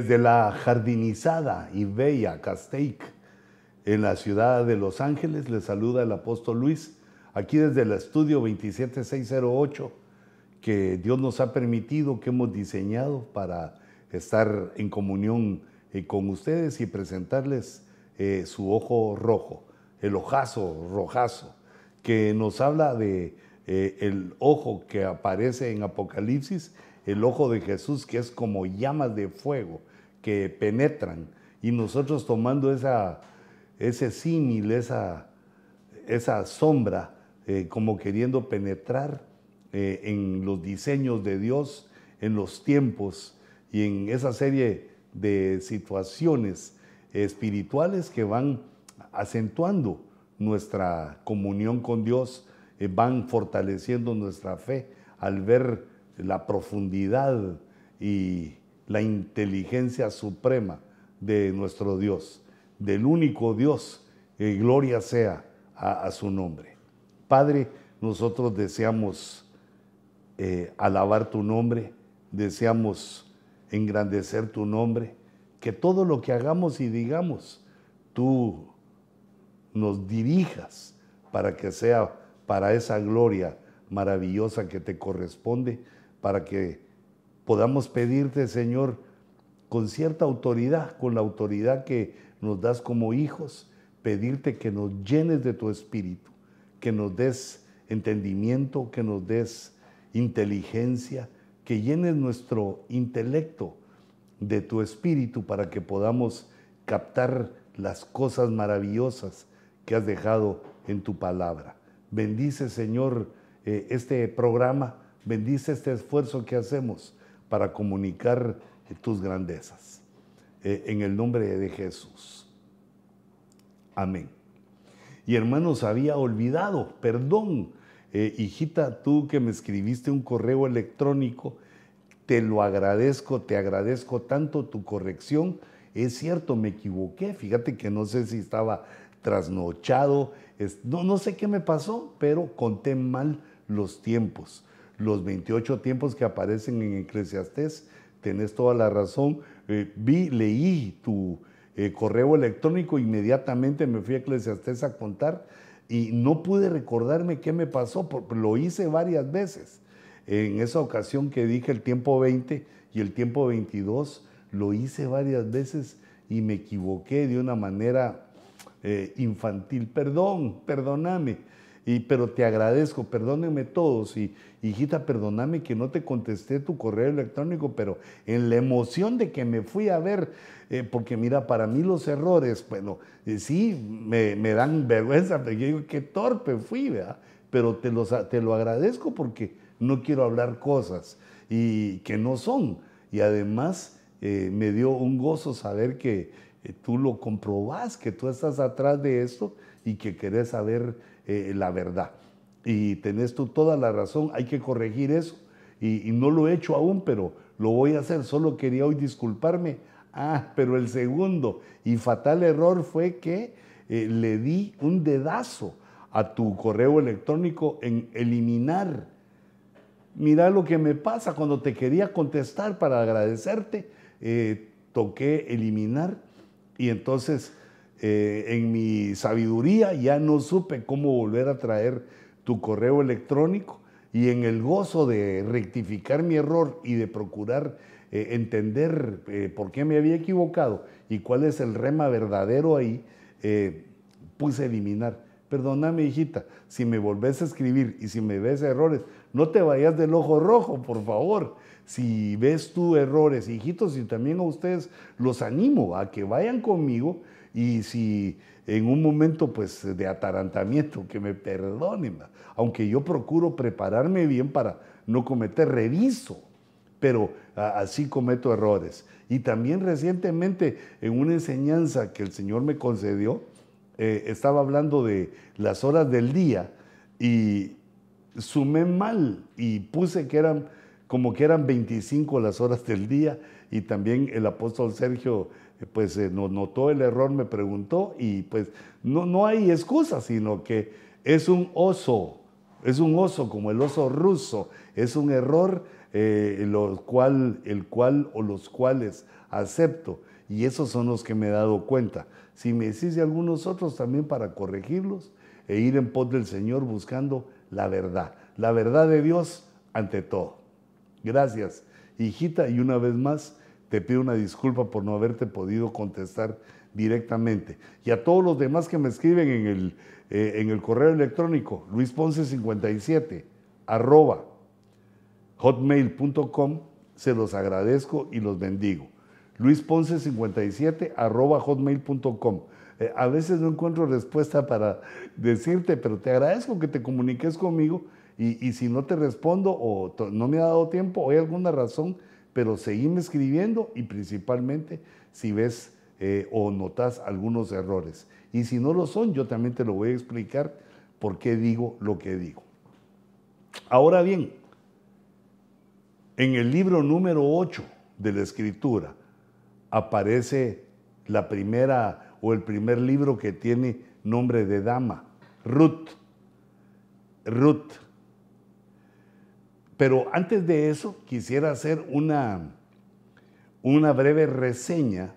Desde la jardinizada y bella Castaic, en la ciudad de Los Ángeles, le saluda el apóstol Luis, aquí desde el estudio 27608, que Dios nos ha permitido, que hemos diseñado para estar en comunión eh, con ustedes y presentarles eh, su ojo rojo, el ojazo rojazo, que nos habla de eh, el ojo que aparece en Apocalipsis el ojo de Jesús que es como llamas de fuego que penetran. Y nosotros tomando esa, ese símil, esa, esa sombra, eh, como queriendo penetrar eh, en los diseños de Dios, en los tiempos y en esa serie de situaciones espirituales que van acentuando nuestra comunión con Dios, eh, van fortaleciendo nuestra fe al ver la profundidad y la inteligencia suprema de nuestro Dios, del único Dios, eh, gloria sea a, su nombre. Padre, nosotros deseamos eh, alabar tu nombre, deseamos engrandecer tu nombre, que todo lo que hagamos y digamos, tú nos dirijas para que sea para esa gloria maravillosa que te corresponde para que podamos pedirte, Señor, con cierta autoridad, con la autoridad que nos das como hijos, pedirte que nos llenes de tu espíritu, que nos des entendimiento, que nos des inteligencia, que llenes nuestro intelecto de tu espíritu para que podamos captar las cosas maravillosas que has dejado en tu palabra. Bendice, Señor, eh, este programa Bendice este esfuerzo que hacemos para comunicar tus grandezas. Eh, en el nombre de Jesús. Amén. Y hermanos, había olvidado, perdón, eh, hijita, tú que me escribiste un correo electrónico, te lo agradezco, te agradezco tanto tu corrección. Es cierto, me equivoqué, fíjate que no sé si estaba trasnochado, no, no sé qué me pasó, pero conté mal los tiempos los 28 tiempos que aparecen en Eclesiastés. Tenés toda la razón. Eh, vi, leí tu eh, correo electrónico, inmediatamente me fui a Eclesiastés a contar y no pude recordarme qué me pasó, porque lo hice varias veces. En esa ocasión que dije el tiempo 20 y el tiempo 22, lo hice varias veces y me equivoqué de una manera eh, infantil. Perdón, perdóname pero te agradezco, perdónenme todos. Y hijita, perdóname que no te contesté tu correo electrónico, pero en la emoción de que me fui a ver, eh, porque mira, para mí los errores, bueno, eh, sí, me, dan vergüenza, porque yo digo, qué torpe fui, ¿verdad? Pero te, te lo agradezco porque no quiero hablar cosas y que no son. Y además eh, me dio un gozo saber que tú lo comprobás, que tú estás atrás de esto y que querés saber eh, la verdad. Y tenés tú toda la razón, hay que corregir eso. Y, no lo he hecho aún, pero lo voy a hacer. Solo quería hoy disculparme. Ah, pero el segundo y fatal error fue que eh, le di un dedazo a tu correo electrónico en eliminar. Mira lo que me pasa cuando te quería contestar para agradecerte, eh, toqué eliminar y entonces eh, en mi sabiduría ya no supe cómo volver a traer tu correo electrónico y en el gozo de rectificar mi error y de procurar eh, entender eh, por qué me había equivocado y cuál es el rema verdadero ahí, puse eliminar. Perdóname, hijita, si me volvés a escribir y si me ves errores, no te vayas del ojo rojo, por favor. Si ves tú errores, hijitos, y también a ustedes los animo a que vayan conmigo y si en un momento pues de atarantamiento, que me perdonen, aunque yo procuro prepararme bien para no cometer, reviso, pero así cometo errores. Y también recientemente en una enseñanza que el Señor me concedió, eh, estaba hablando de las horas del día y sumé mal y puse que eran como que eran 25 las horas del día y también el apóstol Sergio pues eh, notó el error, me preguntó y pues no, no hay excusa, sino que es un oso, es un oso como el oso ruso, es un error eh, cual, el cual o los cuales acepto. Y esos son los que me he dado cuenta. Si me decís de algunos otros también para corregirlos e ir en pos del Señor buscando la verdad. La verdad de Dios ante todo. Gracias, hijita, y una vez más te pido una disculpa por no haberte podido contestar directamente. Y a todos los demás que me escriben en el, eh, en el correo electrónico, luisponce57, arroba hotmail.com, se los agradezco y los bendigo. luisponce57, arroba hotmail.com. Eh, a veces no encuentro respuesta para decirte, pero te agradezco que te comuniques conmigo y, si no te respondo o no me ha dado tiempo o hay alguna razón, pero seguime escribiendo y principalmente si ves eh, o notas algunos errores. Y si no lo son, yo también te lo voy a explicar por qué digo lo que digo. Ahora bien, en el libro número 8 de la escritura aparece la primera o el primer libro que tiene nombre de dama, Ruth. Ruth. Pero antes de eso quisiera hacer una, una breve reseña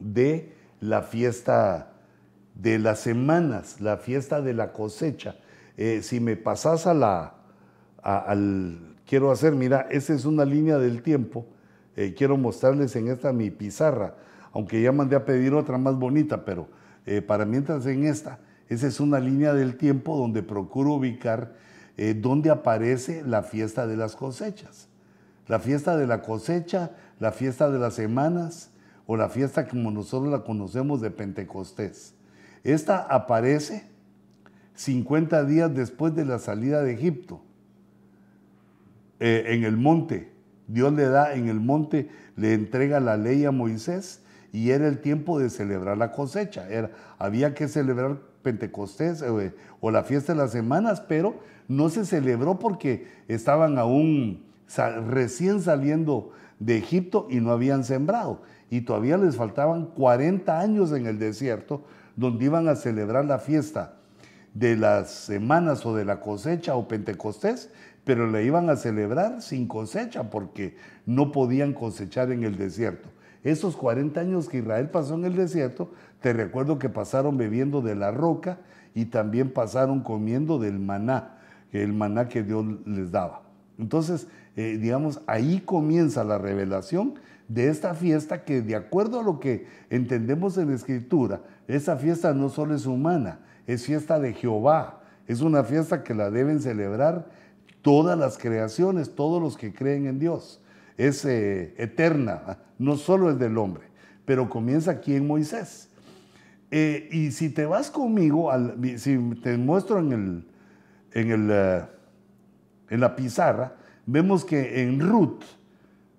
de la fiesta de las semanas, la fiesta de la cosecha. Eh, si me pasas a la, quiero hacer, mira, esa es una línea del tiempo, eh, quiero mostrarles en esta mi pizarra, aunque ya mandé a pedir otra más bonita, pero eh, para mientras en esta, esa es una línea del tiempo donde procuro ubicar dónde aparece la fiesta de las cosechas. La fiesta de la cosecha, la fiesta de las semanas, o la fiesta como nosotros la conocemos de Pentecostés. Esta aparece 50 días después de la salida de Egipto, eh, en el monte. Dios le da en el monte, le entrega la ley a Moisés y era el tiempo de celebrar la cosecha. Era, había que celebrar Pentecostés eh, o la fiesta de las semanas, pero no se celebró porque estaban aún recién saliendo de Egipto y no habían sembrado y todavía les faltaban 40 años en el desierto donde iban a celebrar la fiesta de las semanas o de la cosecha o Pentecostés, pero la iban a celebrar sin cosecha porque no podían cosechar en el desierto. Esos 40 años que Israel pasó en el desierto, te recuerdo que pasaron bebiendo de la roca y también pasaron comiendo del maná, el maná que Dios les daba. Entonces, eh, digamos, ahí comienza la revelación de esta fiesta que de acuerdo a lo que entendemos en la escritura, esa fiesta no solo es humana, es fiesta de Jehová, es una fiesta que la deben celebrar todas las creaciones, todos los que creen en Dios. Es eh, eterna, no solo es del hombre, pero comienza aquí en Moisés. Eh, y si te vas conmigo, si te muestro en, el, en, el, eh, en la pizarra, vemos que en Ruth,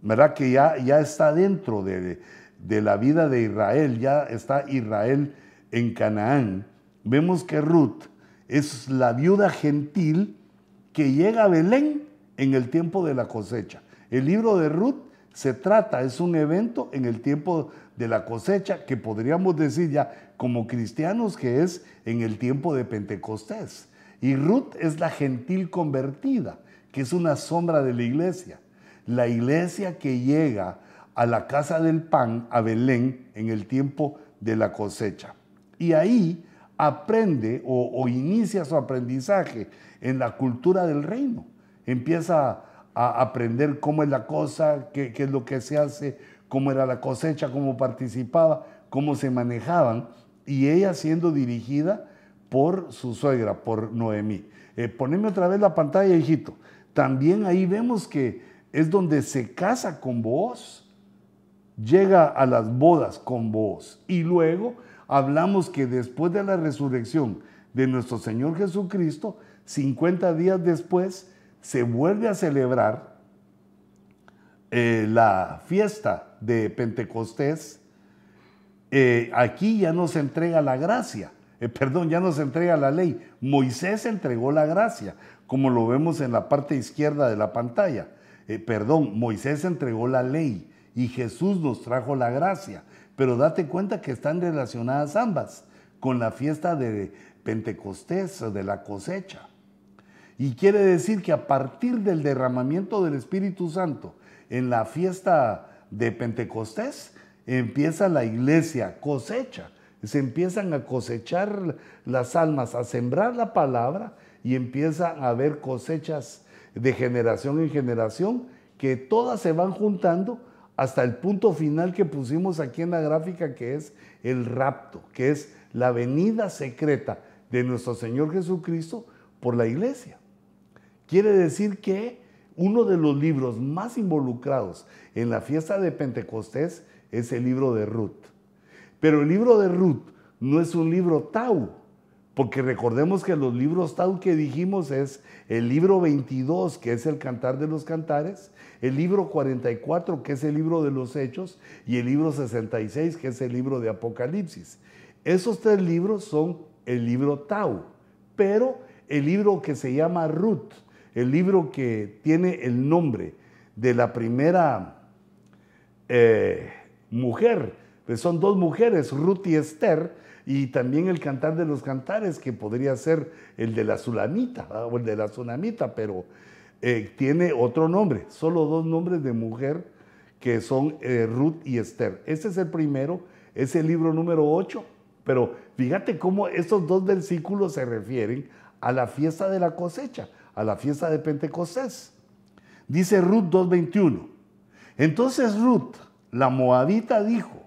¿verdad? Que ya, ya está dentro de, la vida de Israel, ya está Israel en Canaán. Vemos que Ruth es la viuda gentil que llega a Belén en el tiempo de la cosecha. El libro de Ruth se trata, es un evento en el tiempo de la cosecha que podríamos decir ya como cristianos que es en el tiempo de Pentecostés. Y Ruth es la gentil convertida, que es una sombra de la iglesia la iglesia que llega a la casa del pan, a Belén, en el tiempo de la cosecha. Y ahí aprende o, inicia su aprendizaje en la cultura del reino. Empieza a aprender cómo es la cosa, qué, es lo que se hace, cómo era la cosecha, cómo participaba, cómo se manejaban. Y ella siendo dirigida por su suegra, por Noemí. Eh, poneme otra vez la pantalla, hijito. También ahí vemos que es donde se casa con vos, llega a las bodas con vos. Y luego hablamos que después de la resurrección de nuestro Señor Jesucristo, 50 días después, se vuelve a celebrar eh, la fiesta de Pentecostés. Eh, aquí ya no se entrega la gracia, eh, perdón, ya no se entrega la ley. Moisés entregó la gracia, como lo vemos en la parte izquierda de la pantalla. Eh, perdón, Moisés entregó la ley y Jesús nos trajo la gracia. Pero date cuenta que están relacionadas ambas con la fiesta de Pentecostés de la cosecha. Y quiere decir que a partir del derramamiento del Espíritu Santo en la fiesta de Pentecostés, empieza la iglesia, cosecha. Se empiezan a cosechar las almas, a sembrar la palabra y empieza a haber cosechas de generación en generación que todas se van juntando hasta el punto final que pusimos aquí en la gráfica, que es el rapto, que es la venida secreta de nuestro Señor Jesucristo por la iglesia. Quiere decir que uno de los libros más involucrados en la fiesta de Pentecostés es el libro de Ruth. Pero el libro de Ruth no es un libro Tau, porque recordemos que los libros Tau que dijimos es el libro 22, que es el Cantar de los Cantares, el libro 44, que es el libro de los Hechos, y el libro 66, que es el libro de Apocalipsis. Esos tres libros son el libro Tau, pero el libro que se llama Ruth, el libro que tiene el nombre de la primera eh, mujer, pues son dos mujeres, Ruth y Esther, y también el cantar de los cantares, que podría ser el de la Sulamita o el de la Tsunamita, pero eh, tiene otro nombre, solo dos nombres de mujer que son eh, Ruth y Esther. Este es el primero, es el libro número 8, pero fíjate cómo estos dos versículos se refieren a la fiesta de la cosecha, a la fiesta de Pentecostés. Dice Ruth 2.21. Entonces Ruth, la moabita, dijo,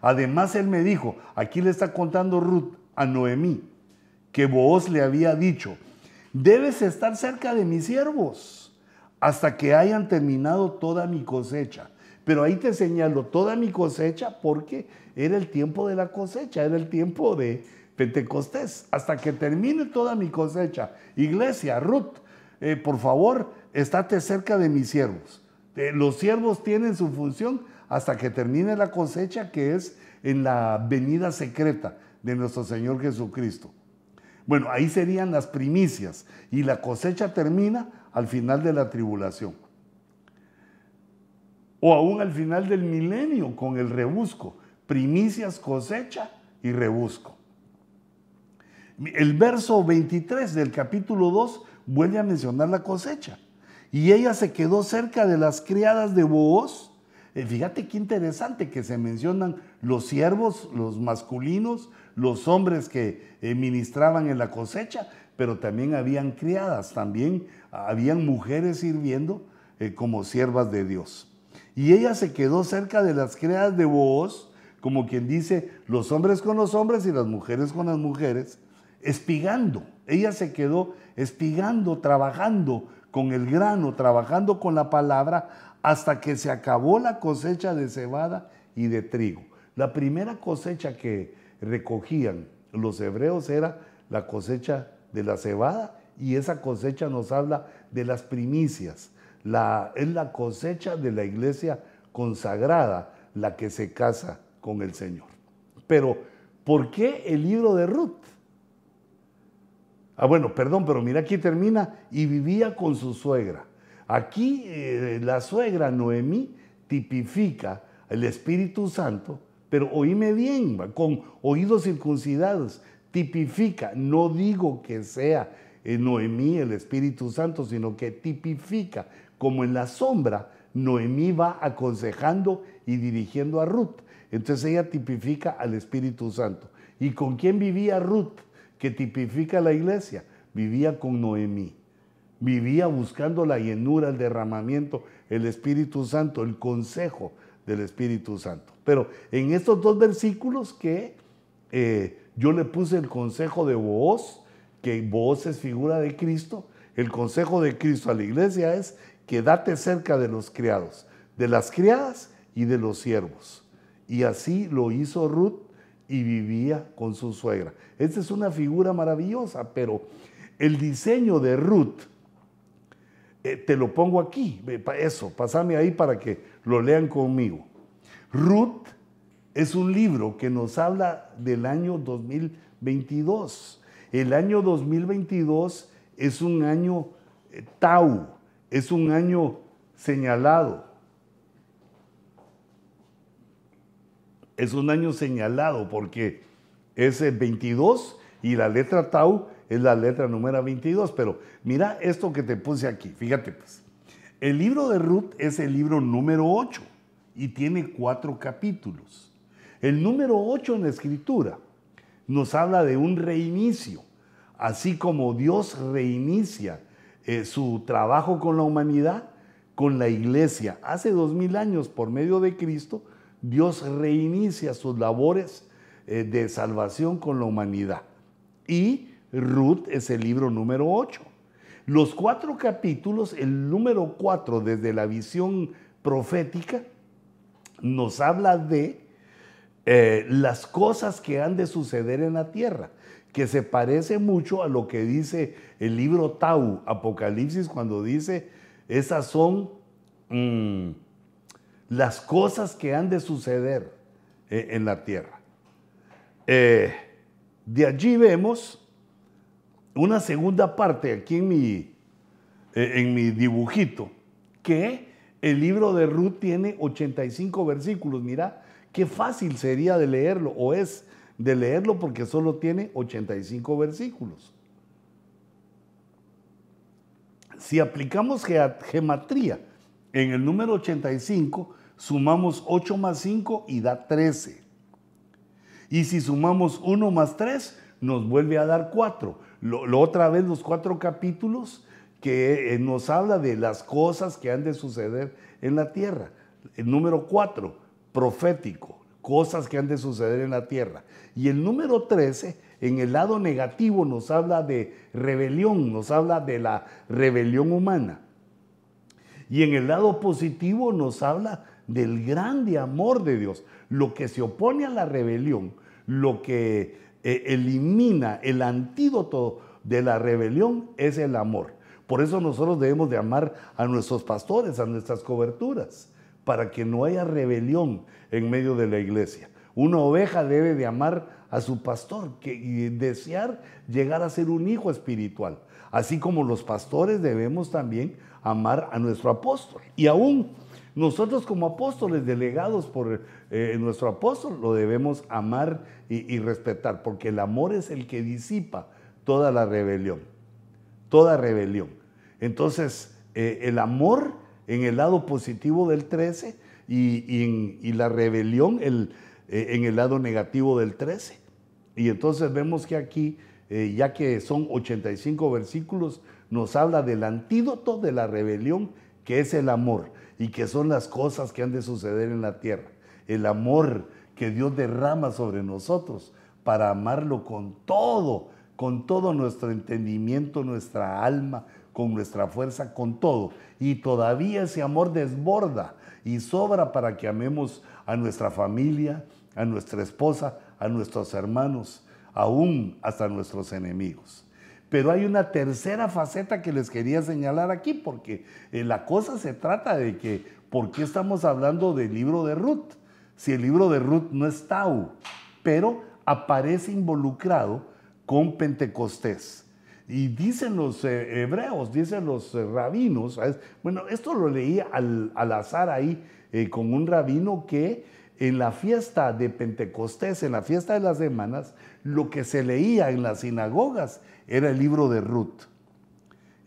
además él me dijo, aquí le está contando Ruth a Noemí, que Booz le había dicho, debes estar cerca de mis siervos hasta que hayan terminado toda mi cosecha. Pero ahí te señalo toda mi cosecha porque era el tiempo de la cosecha, era el tiempo de Pentecostés, hasta que termine toda mi cosecha. Iglesia, Ruth, eh, por favor, estate cerca de mis siervos. Eh, los siervos tienen su función hasta que termine la cosecha, que es en la venida secreta de nuestro Señor Jesucristo. Bueno, ahí serían las primicias y la cosecha termina al final de la tribulación. O aún al final del milenio con el rebusco. Primicias, cosecha y rebusco. El verso 23 del capítulo 2 vuelve a mencionar la cosecha. Y ella se quedó cerca de las criadas de Booz. Eh, fíjate qué interesante que se mencionan los siervos, los masculinos, los hombres que eh, ministraban en la cosecha, pero también habían criadas, también habían mujeres sirviendo eh, como siervas de Dios. Y ella se quedó cerca de las criadas de Booz, como quien dice, los hombres con los hombres y las mujeres con las mujeres, espigando. Ella se quedó espigando, trabajando con el grano, trabajando con la palabra, hasta que se acabó la cosecha de cebada y de trigo. La primera cosecha que recogían los hebreos era la cosecha de la cebada y esa cosecha nos habla de las primicias. Es la cosecha de la iglesia consagrada la que se casa con el Señor. Pero, ¿por qué el libro de Ruth? Ah, bueno, perdón, pero mira aquí termina y vivía con su suegra. Aquí eh, la suegra Noemí tipifica el Espíritu Santo, pero oíme bien, con oídos circuncidados, tipifica, no digo que sea eh, Noemí el Espíritu Santo, sino que tipifica, como en la sombra, Noemí va aconsejando y dirigiendo a Ruth. Entonces ella tipifica al Espíritu Santo. ¿Y con quién vivía Ruth? que tipifica la iglesia, vivía con Noemí. Vivía buscando la llenura, el derramamiento, el Espíritu Santo, el consejo del Espíritu Santo. Pero en estos dos versículos que eh, yo le puse el consejo de Booz, que Booz es figura de Cristo, el consejo de Cristo a la iglesia es quédate cerca de los criados, de las criadas y de los siervos. Y así lo hizo Ruth y vivía con su suegra. Esta es una figura maravillosa, pero el diseño de Ruth, eh, te lo pongo aquí, eso, pasame ahí para que lo lean conmigo. Ruth es un libro que nos habla del año 2022. El año 2022 es un año eh, tau, es un año señalado. es un año señalado porque es el 22 y la letra Tau es la letra número 22. Pero mira esto que te puse aquí, fíjate pues. El libro de Ruth es el libro número 8 y tiene cuatro capítulos. El número 8 en la escritura nos habla de un reinicio, así como Dios reinicia eh, su trabajo con la humanidad, con la iglesia. Hace dos mil años, por medio de Cristo, Dios reinicia sus labores eh, de salvación con la humanidad. Y Ruth es el libro número 8. Los cuatro capítulos, el número 4 desde la visión profética, nos habla de eh, las cosas que han de suceder en la tierra, que se parece mucho a lo que dice el libro Tau, Apocalipsis, cuando dice, esas son mm, las cosas que han de suceder eh, en la tierra. Eh, de allí vemos una segunda parte aquí en mi, en mi dibujito, que el libro de Ruth tiene 85 versículos. Mira, qué fácil sería de leerlo, o es de leerlo porque solo tiene 85 versículos. Si aplicamos gematría en el número 85, sumamos 8 más 5 y da 13. Y si sumamos 1 más 3, nos vuelve a dar 4. Lo, otra vez los cuatro capítulos que eh, nos habla de las cosas que han de suceder en la tierra. El número cuatro, profético, cosas que han de suceder en la tierra. Y el número 13, en el lado negativo, nos habla de rebelión, nos habla de la rebelión humana. Y en el lado positivo nos habla del grande amor de Dios. Lo que se opone a la rebelión, lo que eh, elimina el antídoto de la rebelión es el amor. Por eso nosotros debemos de amar a nuestros pastores, a nuestras coberturas, para que no haya rebelión en medio de la iglesia. Una oveja debe de amar a su pastor y desear llegar a ser un hijo espiritual. Así como los pastores debemos también amar a nuestro apóstol. Y aún nosotros como apóstoles, delegados por eh, nuestro apóstol, lo debemos amar y, respetar, porque el amor es el que disipa toda la rebelión, toda rebelión. Entonces, eh, el amor en el lado positivo del 13 y, la rebelión eh, en el lado negativo del 13. Y entonces vemos que aquí, ya que son 85 versículos, nos habla del antídoto de la rebelión, que es el amor, y que son las cosas que han de suceder en la tierra. El amor que Dios derrama sobre nosotros para amarlo con todo, con todo nuestro entendimiento, nuestra alma, con nuestra fuerza, con todo. Y todavía ese amor desborda y sobra para que amemos a nuestra familia, a nuestra esposa, a nuestros hermanos, aún hasta nuestros enemigos. Pero hay una tercera faceta que les quería señalar aquí, porque eh, la cosa se trata de que, ¿por qué estamos hablando del libro de Ruth? Si el libro de Ruth no es Tau, pero aparece involucrado con Pentecostés. Y dicen los eh, hebreos, dicen los eh, rabinos, bueno, esto lo leí al, azar ahí con un rabino que en la fiesta de Pentecostés, en la fiesta de las semanas, lo que se leía en las sinagogas era el libro de Ruth.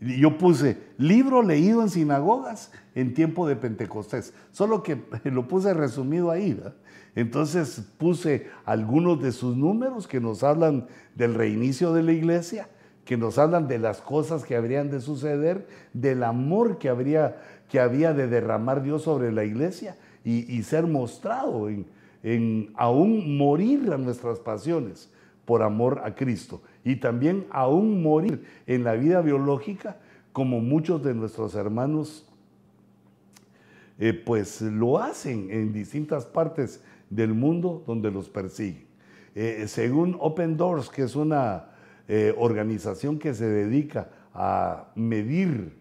Y yo puse libro leído en sinagogas en tiempo de Pentecostés, solo que lo puse resumido ahí. Entonces puse algunos de sus números que nos hablan del reinicio de la iglesia que nos hablan de las cosas que habrían de suceder, del amor que, habría, que había de derramar Dios sobre la iglesia y, ser mostrado en, en, aún morir a nuestras pasiones por amor a Cristo y también aún morir en la vida biológica como muchos de nuestros hermanos eh, pues lo hacen en distintas partes del mundo donde los persiguen. Eh, según Open Doors, que es una eh, organización que se dedica a medir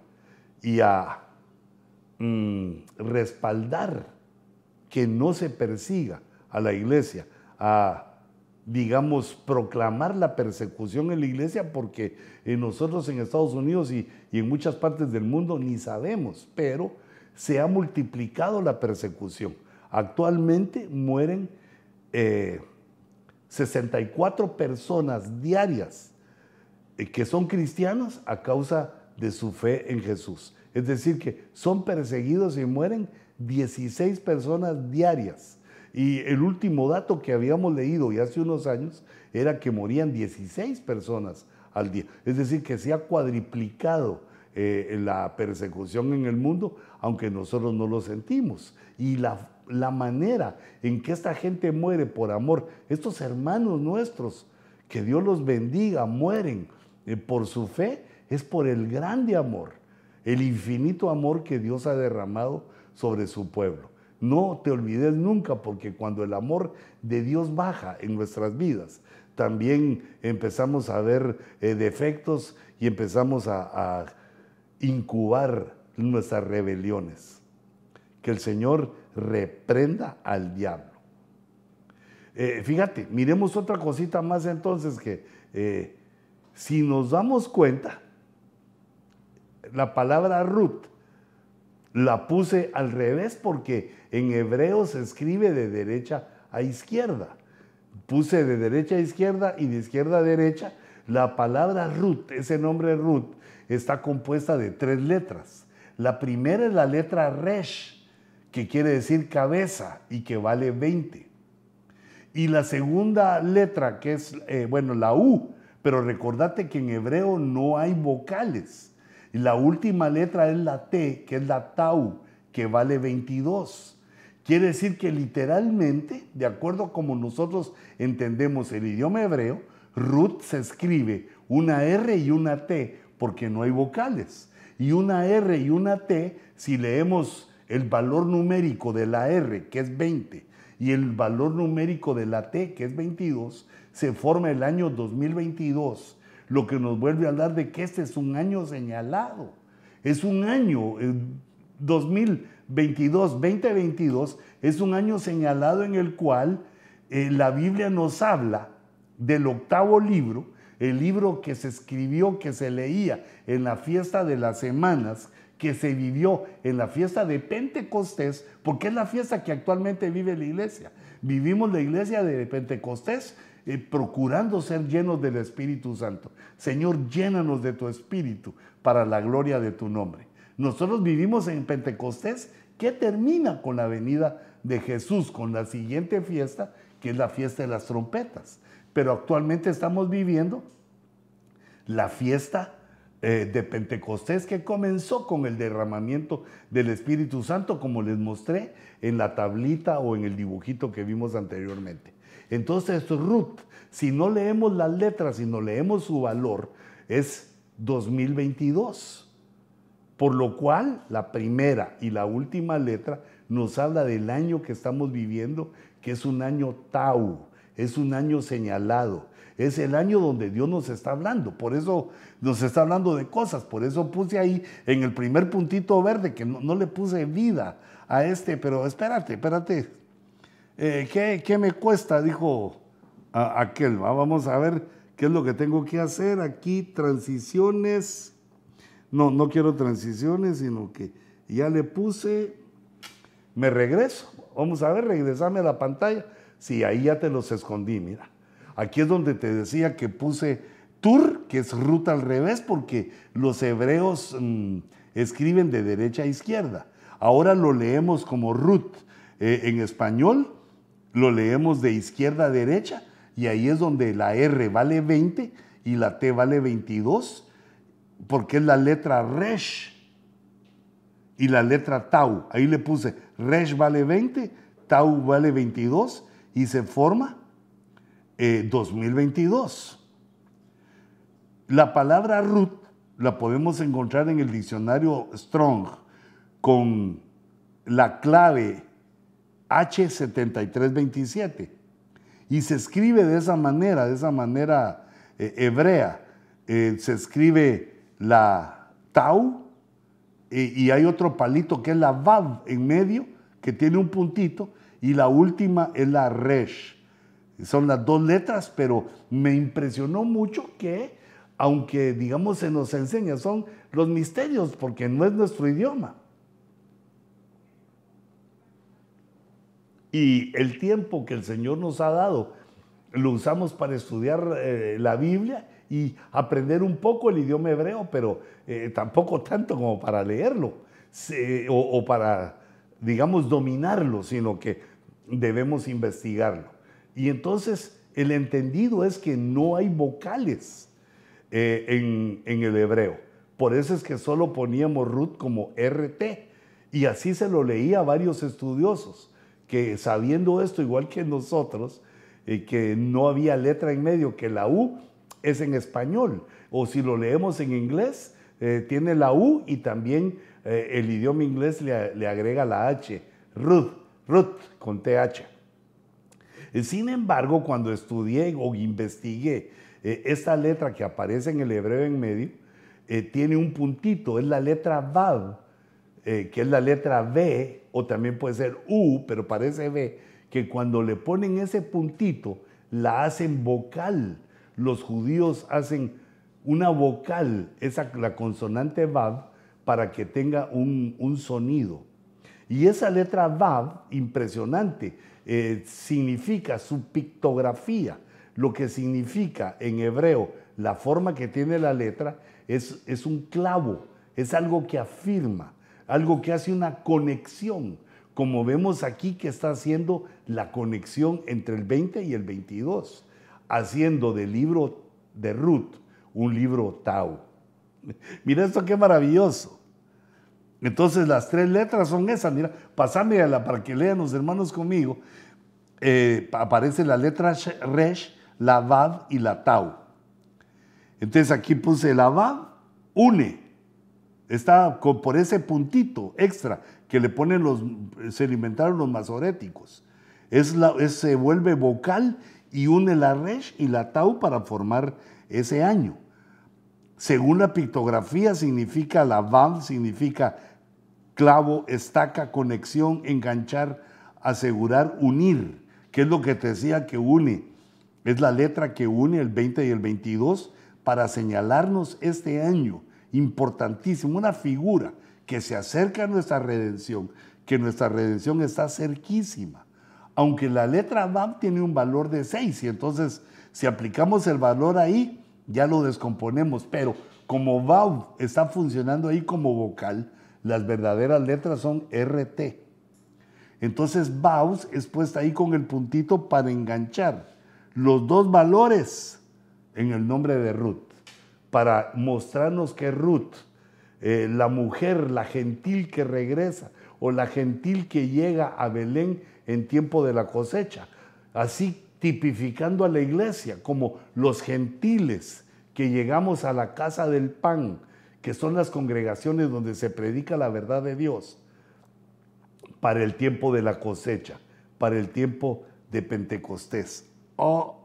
y a mm, respaldar que no se persiga a la iglesia, a, digamos, proclamar la persecución en la iglesia, porque nosotros en Estados Unidos y, en muchas partes del mundo ni sabemos, pero se ha multiplicado la persecución. Actualmente mueren 64 eh, personas diarias eh, que son cristianos a causa de su fe en Jesús. Es decir, que son perseguidos y mueren 16 personas diarias. Y el último dato que habíamos leído y hace unos años era que morían 16 personas al día. Es decir, que se ha cuadriplicado eh, la persecución en el mundo, aunque nosotros no lo sentimos. Y la, la manera en que esta gente muere por amor, estos hermanos nuestros, que Dios los bendiga, mueren eh, por su fe, es por el grande amor, el infinito amor que Dios ha derramado sobre su pueblo. No te olvides nunca, porque cuando el amor de Dios baja en nuestras vidas, también empezamos a ver eh, defectos y empezamos a, incubar nuestras rebeliones. Que el Señor reprenda al diablo. Eh, fíjate, miremos otra cosita más entonces que eh, si nos damos cuenta, la palabra Ruth la puse al revés porque en hebreo se escribe de derecha a izquierda. Puse de derecha a izquierda y de izquierda a derecha. La palabra Ruth, ese nombre Ruth, está compuesta de tres letras. La primera es la letra Resh, que quiere decir cabeza y que vale 20. Y la segunda letra, que es, eh, bueno, la U, pero recordate que en hebreo no hay vocales. Y la última letra es la T, que es la Tau, que vale 22. Quiere decir que literalmente, de acuerdo a como nosotros entendemos el idioma hebreo, Ruth se escribe una R y una T porque no hay vocales. Y una R y una T, si leemos el valor numérico de la R, que es 20, y el valor numérico de la T, que es 22, se forma el año 2022 lo que nos vuelve a hablar de que este es un año señalado. Es un año, 2022, 2022, es un año señalado en el cual eh, la Biblia nos habla del octavo libro, el libro que se escribió, que se leía en la fiesta de las semanas, que se vivió en la fiesta de Pentecostés, porque es la fiesta que actualmente vive la iglesia. Vivimos la iglesia de Pentecostés eh, procurando ser llenos del Espíritu Santo. Señor, llénanos de tu Espíritu para la gloria de tu nombre. Nosotros vivimos en Pentecostés que termina con la venida de Jesús, con la siguiente fiesta, que es la fiesta de las trompetas. Pero actualmente estamos viviendo la fiesta eh, de Pentecostés que comenzó con el derramamiento del Espíritu Santo, como les mostré en la tablita o en el dibujito que vimos anteriormente. Entonces Ruth, si no leemos las letras, si no leemos su valor, es 2022. Por lo cual la primera y la última letra nos habla del año que estamos viviendo, que es un año Tau, es un año señalado, es el año donde Dios nos está hablando. Por eso nos está hablando de cosas. Por eso puse ahí en el primer puntito verde que no, le puse vida a este, pero espérate, espérate, eh, ¿qué, me cuesta? Dijo aquel. Vamos a ver qué es lo que tengo que hacer aquí. Transiciones. No, no quiero transiciones, sino que ya le puse, me regreso. Vamos a ver, regresame a la pantalla. Sí, ahí ya te los escondí, mira. Aquí es donde te decía que puse Tur, que es ruta al revés, porque los hebreos mm, escriben de derecha a izquierda. Ahora lo leemos como Ruth eh, en español lo leemos de izquierda a derecha y ahí es donde la R vale 20 y la T vale 22, porque es la letra Resh y la letra Tau. Ahí le puse Resh vale 20, Tau vale 22 y se forma 2022. Eh, la palabra Ruth la podemos encontrar en el diccionario Strong con la clave H7327. Y se escribe de esa manera, de esa manera eh, hebrea. Eh, se escribe la tau y hay otro palito que es la vav en medio, que tiene un puntito, y la última es la resh. Son las dos letras, pero me impresionó mucho que, aunque digamos se nos enseña, son los misterios, porque no es nuestro idioma. Y el tiempo que el Señor nos ha dado lo usamos para estudiar eh, la Biblia y aprender un poco el idioma hebreo, pero eh, tampoco tanto como para leerlo o, para digamos, dominarlo, sino que debemos investigarlo. Y entonces el entendido es que no hay vocales eh, en, en el hebreo. Por eso es que solo poníamos Ruth como RT. Y así se lo leía a varios estudiosos, que sabiendo esto, igual que nosotros, eh, que no había letra en medio, que la U es en español. O si lo leemos en inglés, eh, tiene la U y también eh, el idioma inglés le, agrega la H. Ruth, Ruth con TH. Sin embargo, cuando estudié o investigué esta letra que aparece en el hebreo en medio, tiene un puntito, es la letra Vav, que es la letra B, o también puede ser U, pero parece B, que cuando le ponen ese puntito, la hacen vocal. Los judíos hacen una vocal, esa, la consonante Vav, para que tenga un, sonido. Y esa letra Vav, impresionante, eh, significa su pictografía. Lo que significa en hebreo la forma que tiene la letra es, es un clavo, es algo que afirma, algo que hace una conexión como vemos aquí que está haciendo la conexión entre el 20 y el 22, haciendo del libro de Ruth un libro Tau. Mira esto qué maravilloso. Entonces las tres letras son esas. Mira, pasame la para que lean los hermanos conmigo. Eh, aparece la letra Resh, la Vav y la Tau. Entonces aquí puse la Vav, une. Está por ese puntito extra que le ponen los, se alimentaron los masoréticos. Es la, se vuelve vocal y une la resh y la tau para formar ese año. Según la pictografía significa la vav, significa clavo, estaca, conexión, enganchar, asegurar, unir, que es lo que te decía que une. Es la letra que une el 20 y el 22 para señalarnos este año, importantísimo, una figura que se acerca a nuestra redención, que nuestra redención está cerquísima. Aunque la letra VAV tiene un valor de 6 y entonces si aplicamos el valor ahí, ya lo descomponemos. Pero como VAV está funcionando ahí como vocal, las verdaderas letras son RT. Entonces VAV es puesta ahí con el puntito para enganchar los dos valores en el nombre de Ruth, para mostrarnos que Ruth eh, la mujer, la gentil que regresa o la gentil que llega a Belén en tiempo de la cosecha. Así tipificando a la iglesia como los gentiles que llegamos a la casa del pan, que son las congregaciones donde se predica la verdad de Dios, para el tiempo de la cosecha, para el tiempo de Pentecostés. Oh,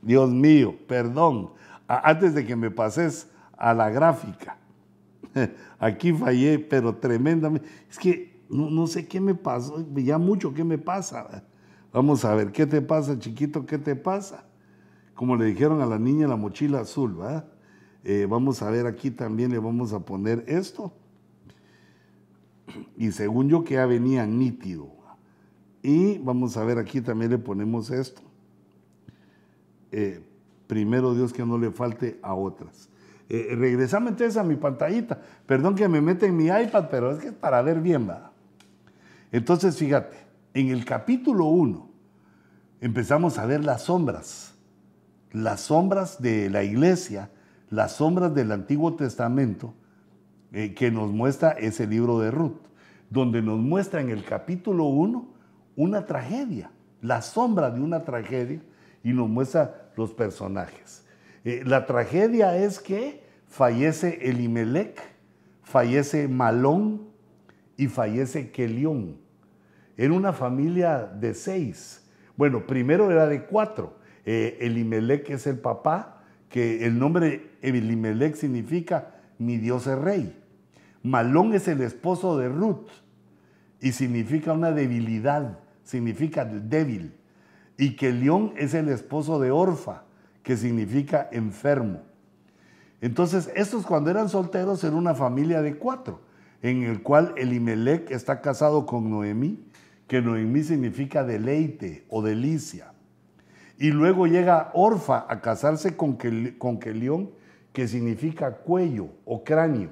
Dios mío, perdón, antes de que me pases a la gráfica. Aquí fallé, pero tremendamente. Es que no, sé qué me pasó, ya mucho qué me pasa. Vamos a ver, ¿qué te pasa, chiquito? ¿Qué te pasa? Como le dijeron a la niña la mochila azul, ¿verdad? Eh, vamos a ver aquí también le vamos a poner esto. Y según yo que ya venía nítido. Y vamos a ver aquí también le ponemos esto. Eh, primero Dios que no le falte a otras. Eh, regresame entonces a mi pantallita. Perdón que me mete en mi iPad, pero es que es para ver bien, va. Entonces, fíjate, en el capítulo 1 empezamos a ver las sombras, las sombras de la iglesia, las sombras del Antiguo Testamento, eh, que nos muestra ese libro de Ruth, donde nos muestra en el capítulo 1 una tragedia, la sombra de una tragedia, y nos muestra los personajes. Eh, la tragedia es que fallece Elimelech, fallece Malón y fallece Kelión. Era una familia de seis. Bueno, primero era de cuatro. Eh, Elimelech es el papá, que el nombre Elimelech significa mi Dios es rey. Malón es el esposo de Ruth y significa una debilidad, significa débil. Y Kelión es el esposo de Orfa, que significa enfermo. Entonces, estos cuando eran solteros eran una familia de cuatro, en el cual Elimelech está casado con Noemí, que Noemí significa deleite o delicia. Y luego llega Orfa a casarse con, con Kelión, que significa cuello o cráneo,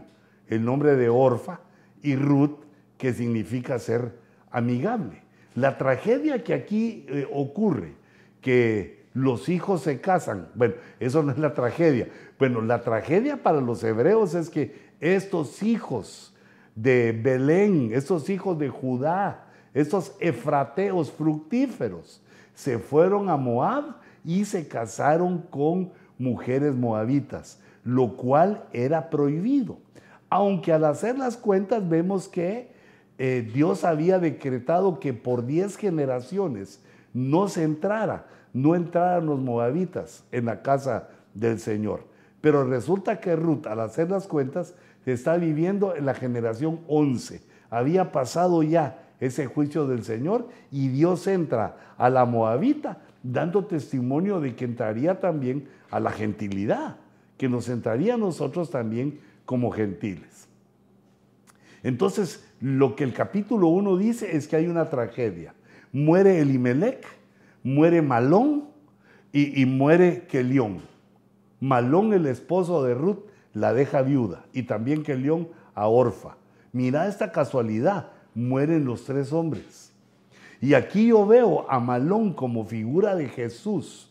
el nombre de Orfa, y Ruth, que significa ser amigable. La tragedia que aquí eh, ocurre, que los hijos se casan, bueno, eso no es la tragedia. Bueno, la tragedia para los hebreos es que estos hijos de Belén, estos hijos de Judá, estos efrateos fructíferos, se fueron a Moab y se casaron con mujeres moabitas, lo cual era prohibido. Aunque al hacer las cuentas vemos que eh, Dios había decretado que por diez generaciones no se entrara, no entraran los moabitas en la casa del Señor. Pero resulta que Ruth, al hacer las cuentas, está viviendo en la generación 11. Había pasado ya ese juicio del Señor y Dios entra a la moabita dando testimonio de que entraría también a la gentilidad, que nos entraría a nosotros también como gentiles. Entonces, lo que el capítulo 1 dice es que hay una tragedia. Muere Elimelech, muere Malón y, muere Kelión. Malón, el esposo de Ruth, la deja viuda y también Kelión a Orfa. Mira esta casualidad, mueren los tres hombres. Y aquí yo veo a Malón como figura de Jesús,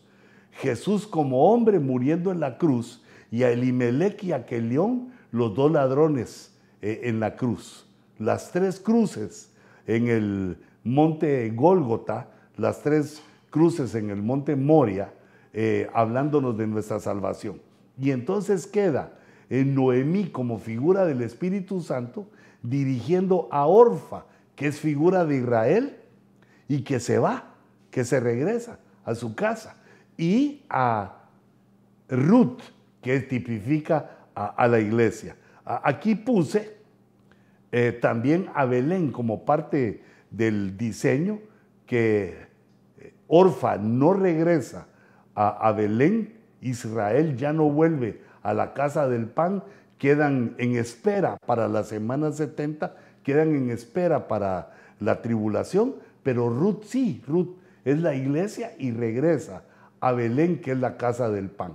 Jesús como hombre muriendo en la cruz y a Elimelech y a Kelión, los dos ladrones eh, en la cruz. Las tres cruces en el monte Gólgota, las tres cruces en el monte Moria, eh, hablándonos de nuestra salvación. Y entonces queda en Noemí como figura del Espíritu Santo, dirigiendo a Orfa, que es figura de Israel, y que se va, que se regresa a su casa, y a Ruth, que tipifica a, la iglesia. aquí puse eh, también a Belén como parte del diseño, que eh, Orfa no regresa a Belén, Israel ya no vuelve a la casa del pan, quedan en espera para la semana 70, quedan en espera para la tribulación, pero Ruth sí, Ruth es la iglesia y regresa a Belén, que es la casa del pan.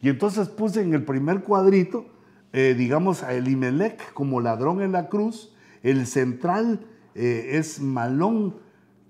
Y entonces puse en el primer cuadrito, eh, digamos, a Elimelech como ladrón en la cruz, el central eh, es Malón,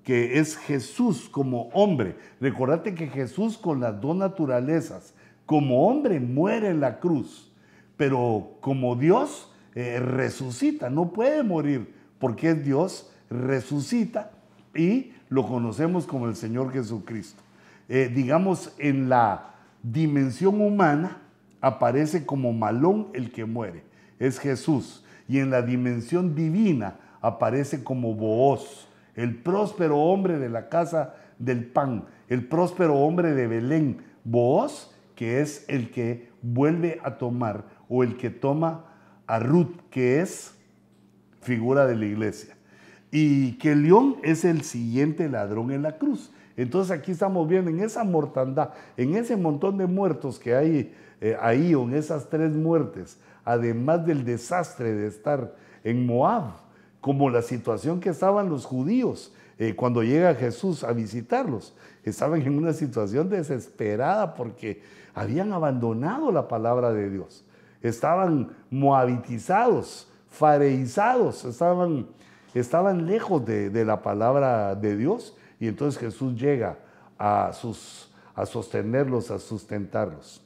que es Jesús como hombre. Recordate que Jesús con las dos naturalezas, como hombre muere en la cruz, pero como Dios eh, resucita, no puede morir porque es Dios, resucita y lo conocemos como el Señor Jesucristo. Digamos, en la dimensión humana aparece como malón el que muere, es Jesús, y en la dimensión divina aparece como Booz, el próspero hombre de la casa del pan, el próspero hombre de Belén, Booz que es el que vuelve a tomar o el que toma a Ruth, que es figura de la iglesia. Y que León es el siguiente ladrón en la cruz. Entonces aquí estamos viendo en esa mortandad, en ese montón de muertos que hay eh, ahí o en esas tres muertes, además del desastre de estar en Moab, como la situación que estaban los judíos eh, cuando llega Jesús a visitarlos. Estaban en una situación desesperada porque habían abandonado la palabra de Dios. Estaban moabitizados, fareizados, estaban, estaban lejos de, la palabra de Dios. Y entonces Jesús llega a, sus, a sostenerlos, a sustentarlos.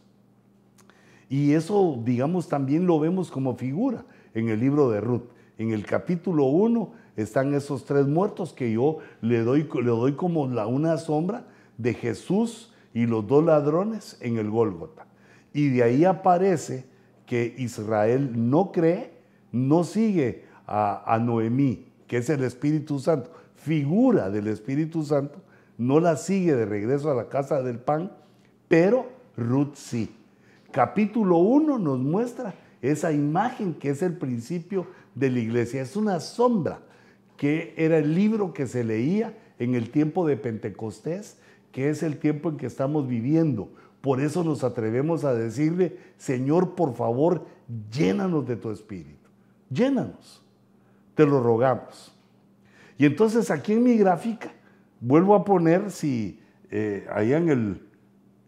Y eso, digamos, también lo vemos como figura en el libro de Ruth. En el capítulo 1 están esos tres muertos que yo le doy, le doy como la, una sombra de Jesús y los dos ladrones en el Gólgota. Y de ahí aparece que Israel no cree, no sigue a, a Noemí, que es el Espíritu Santo, figura del Espíritu Santo, no la sigue de regreso a la casa del pan, pero Ruth sí. Capítulo 1 nos muestra esa imagen que es el principio de la iglesia. Es una sombra que era el libro que se leía en el tiempo de Pentecostés que es el tiempo en que estamos viviendo. Por eso nos atrevemos a decirle, Señor, por favor, llénanos de tu espíritu. Llénanos. Te lo rogamos. Y entonces aquí en mi gráfica vuelvo a poner, si eh, allá en el,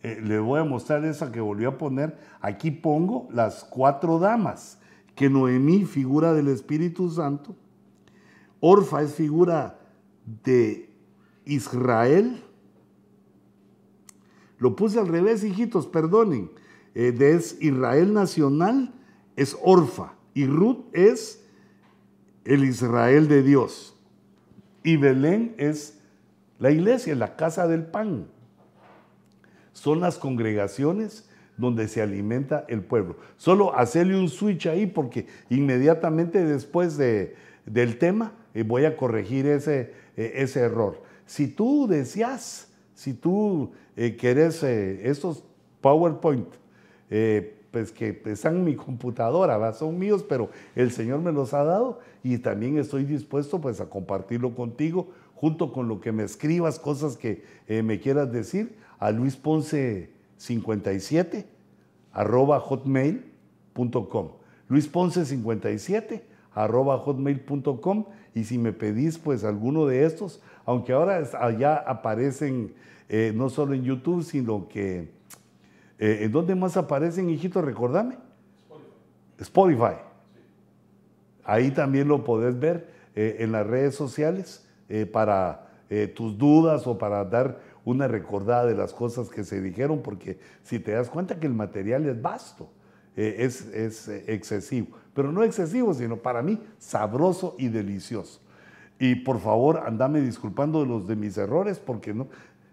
eh, le voy a mostrar esa que volví a poner, aquí pongo las cuatro damas, que Noemí figura del Espíritu Santo, Orfa es figura de Israel. Lo puse al revés, hijitos, perdonen. Eh, es Israel nacional es Orfa y Ruth es el Israel de Dios. Y Belén es la iglesia, la casa del pan. Son las congregaciones donde se alimenta el pueblo. Solo hacerle un switch ahí porque inmediatamente después de, del tema eh, voy a corregir ese, eh, ese error. Si tú deseas, si tú eh, querés estos PowerPoint, pues que están en mi computadora, son míos, pero el Señor me los ha dado y también estoy dispuesto pues a compartirlo contigo junto con lo que me escribas, cosas que me quieras decir, a Luis Ponce 57 arroba hotmail.com. Luis Ponce 57 arroba hotmail.com y si me pedís pues alguno de estos, aunque ahora allá aparecen eh, no solo en YouTube, sino que eh, ¿en dónde más aparecen, hijito? Recordame. Spotify. Spotify. Ahí también lo podés ver eh, en las redes sociales para tus dudas o para dar una recordada de las cosas que se dijeron, porque si te das cuenta que el material es vasto, eh, es, es eh, excesivo, pero no excesivo, sino para mí sabroso y delicioso. Y por favor, andame disculpando de los de mis errores, porque no,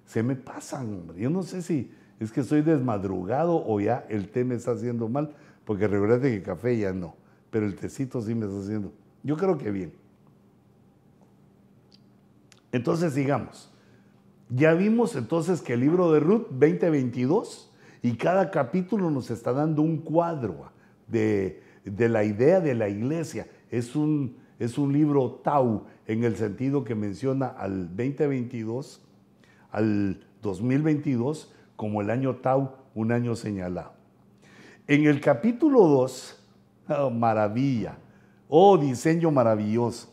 se me pasan, Yo no sé si es que estoy desmadrugado o ya el té me está haciendo mal, porque recuerda que café ya no, pero el tecito sí me está haciendo. Yo creo que bien. Entonces sigamos. Ya vimos entonces que el libro de Ruth 2022 y cada capítulo nos está dando un cuadro de, la idea de la iglesia. Es un, es un libro Tau en el sentido que menciona al 2022, al 2022 como el año Tau, un año señalado. En el capítulo 2, maravilla, oh diseño maravilloso.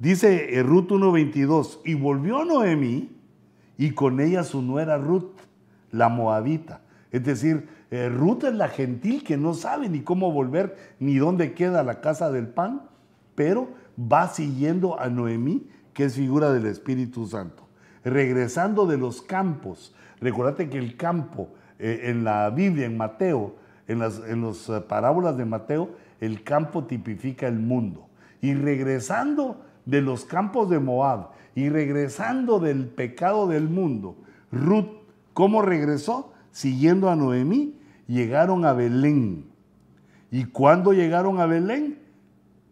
Dice Ruth 1.22, y volvió Noemí y con ella su nuera Ruth, la moabita. Es decir, eh, Ruth es la gentil que no sabe ni cómo volver ni dónde queda la casa del pan, pero va siguiendo a Noemí, que es figura del Espíritu Santo. Regresando de los campos. Recordate que el campo eh, en la Biblia, en Mateo, en las en los, eh, parábolas de Mateo, el campo tipifica el mundo. Y regresando de los campos de Moab y regresando del pecado del mundo, Ruth, ¿cómo regresó? Siguiendo a Noemí, llegaron a Belén. ¿Y cuándo llegaron a Belén?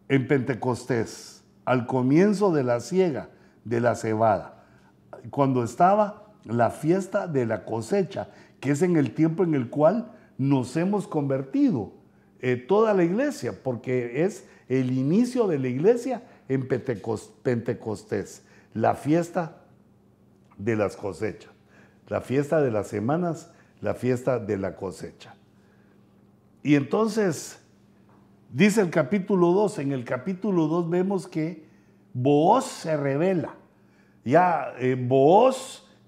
En Pentecostés, al comienzo de la siega, de la cebada, cuando estaba la fiesta de la cosecha, que es en el tiempo en el cual nos hemos convertido, eh, toda la iglesia, porque es el inicio de la iglesia en Pentecostés, la fiesta de las cosechas, la fiesta de las semanas, la fiesta de la cosecha. Y entonces, dice el capítulo 2, en el capítulo 2 vemos que Booz se revela. Ya eh,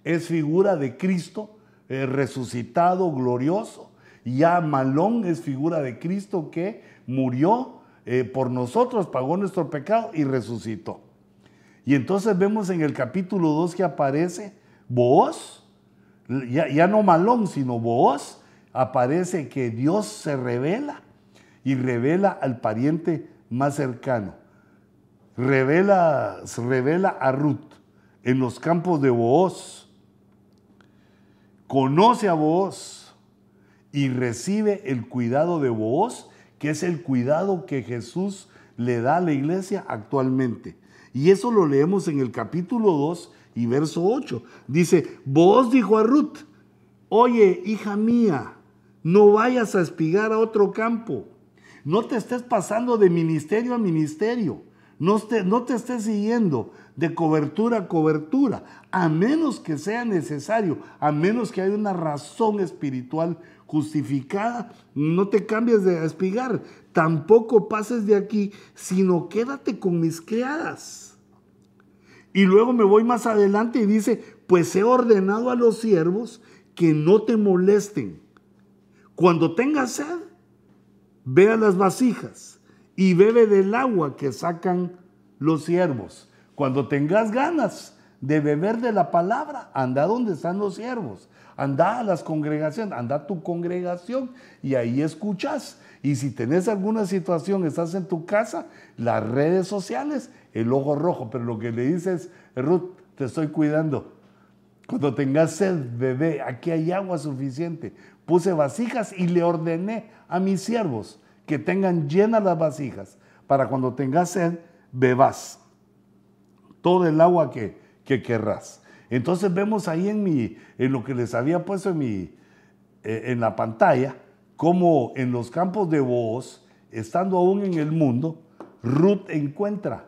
es figura de Cristo eh, resucitado, glorioso. Ya Malón es figura de Cristo que murió eh, por nosotros, pagó nuestro pecado y resucitó. Y entonces vemos en el capítulo 2 que aparece vos, ya, ya no Malón, sino vos, aparece que Dios se revela y revela al pariente más cercano. Revela, revela a Ruth en los campos de Booz. Conoce a Booz y recibe el cuidado de Booz que es el cuidado que Jesús le da a la iglesia actualmente. Y eso lo leemos en el capítulo 2 y verso 8. Dice, vos dijo a Ruth, oye, hija mía, no vayas a espigar a otro campo. No te estés pasando de ministerio a ministerio. No te, no te estés siguiendo de cobertura a cobertura, a menos que sea necesario, a menos que haya una razón espiritual justificada, no te cambies de espigar, tampoco pases de aquí, sino quédate con mis criadas. Y luego me voy más adelante y dice, pues he ordenado a los siervos que no te molesten. Cuando tengas sed, ve a las vasijas y bebe del agua que sacan los siervos. Cuando tengas ganas de beber de la palabra, anda donde están los siervos, anda a las congregaciones, anda a tu congregación y ahí escuchas. Y si tenés alguna situación, estás en tu casa, las redes sociales, el ojo rojo, pero lo que le dices, Ruth, te estoy cuidando. Cuando tengas sed, bebé, aquí hay agua suficiente. Puse vasijas y le ordené a mis siervos que tengan llenas las vasijas para cuando tengas sed, bebas todo el agua que, que querrás. Entonces vemos ahí en, mi, en lo que les había puesto en, mi, eh, en la pantalla, como en los campos de voz, estando aún en el mundo, Ruth encuentra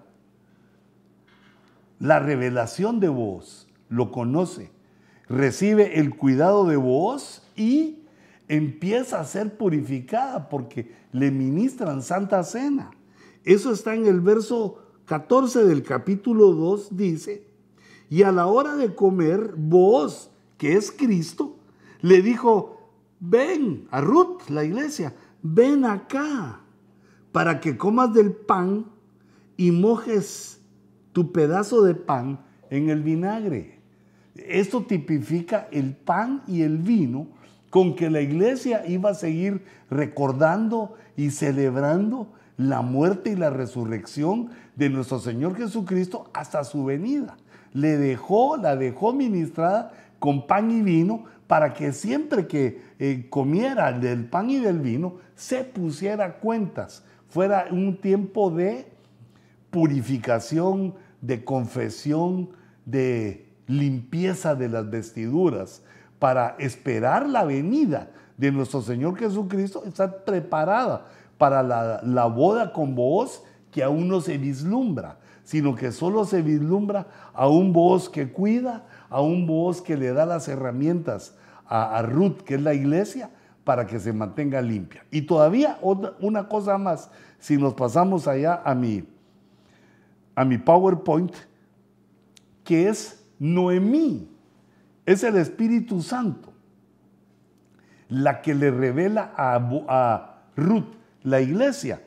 la revelación de voz, lo conoce, recibe el cuidado de voz y empieza a ser purificada porque le ministran santa cena. Eso está en el verso 14 del capítulo 2, dice, y a la hora de comer, vos, que es Cristo, le dijo, ven a Ruth, la iglesia, ven acá para que comas del pan y mojes tu pedazo de pan en el vinagre. Esto tipifica el pan y el vino con que la iglesia iba a seguir recordando y celebrando la muerte y la resurrección de nuestro Señor Jesucristo hasta su venida. Le dejó, la dejó ministrada con pan y vino para que siempre que eh, comiera del pan y del vino se pusiera cuentas, fuera un tiempo de purificación, de confesión, de limpieza de las vestiduras, para esperar la venida de nuestro Señor Jesucristo, estar preparada para la, boda con voz que aún no se vislumbra, sino que solo se vislumbra a un voz que cuida, a un voz que le da las herramientas a, Ruth, que es la iglesia, para que se mantenga limpia. Y todavía una cosa más, si nos pasamos allá a mi, a mi PowerPoint, que es Noemí, es el Espíritu Santo, la que le revela a, a Ruth la iglesia.